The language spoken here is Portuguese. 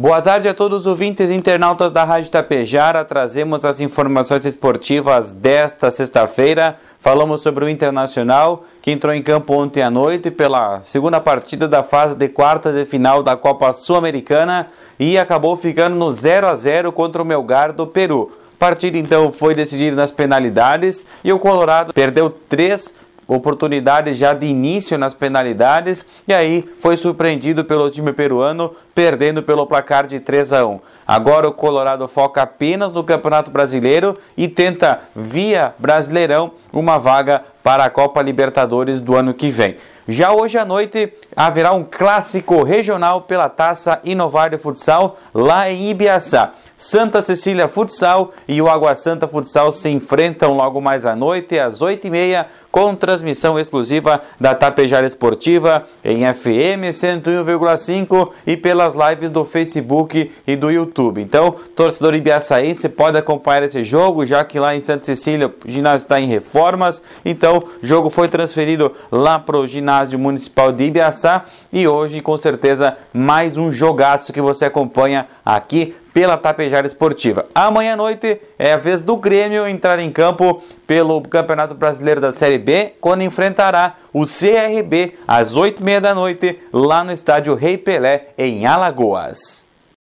Boa tarde a todos os ouvintes e internautas da Rádio Tapejara. Trazemos as informações esportivas desta sexta-feira. Falamos sobre o Internacional, que entrou em campo ontem à noite pela segunda partida da fase de quartas de final da Copa Sul-Americana e acabou ficando no 0 a 0 contra o Melgar do Peru. A partida então foi decidida nas penalidades e o Colorado perdeu três oportunidades já de início nas penalidades e aí foi surpreendido pelo time peruano, perdendo pelo placar de 3 a 1. Agora o Colorado foca apenas no Campeonato Brasileiro e tenta via Brasileirão uma vaga para a Copa Libertadores do ano que vem. Já hoje à noite haverá um clássico regional pela Taça Inovar de Futsal lá em Ibiaçá. Santa Cecília Futsal e o Água Santa Futsal se enfrentam logo mais à noite, às 8h30, com transmissão exclusiva da Tapejara Esportiva em FM 101,5 e pelas lives do Facebook e do YouTube. Então, torcedor ibiaçaense pode acompanhar esse jogo, já que lá em Santa Cecília o ginásio está em reformas. Então, o jogo foi transferido lá para o ginásio municipal de Ibiaçá e hoje, com certeza, mais um jogaço que você acompanha aqui pela Tapejara Esportiva. Amanhã à noite é a vez do Grêmio entrar em campo pelo Campeonato Brasileiro da Série B, quando enfrentará o CRB às 8h30 da noite lá no estádio Rei Pelé, em Alagoas.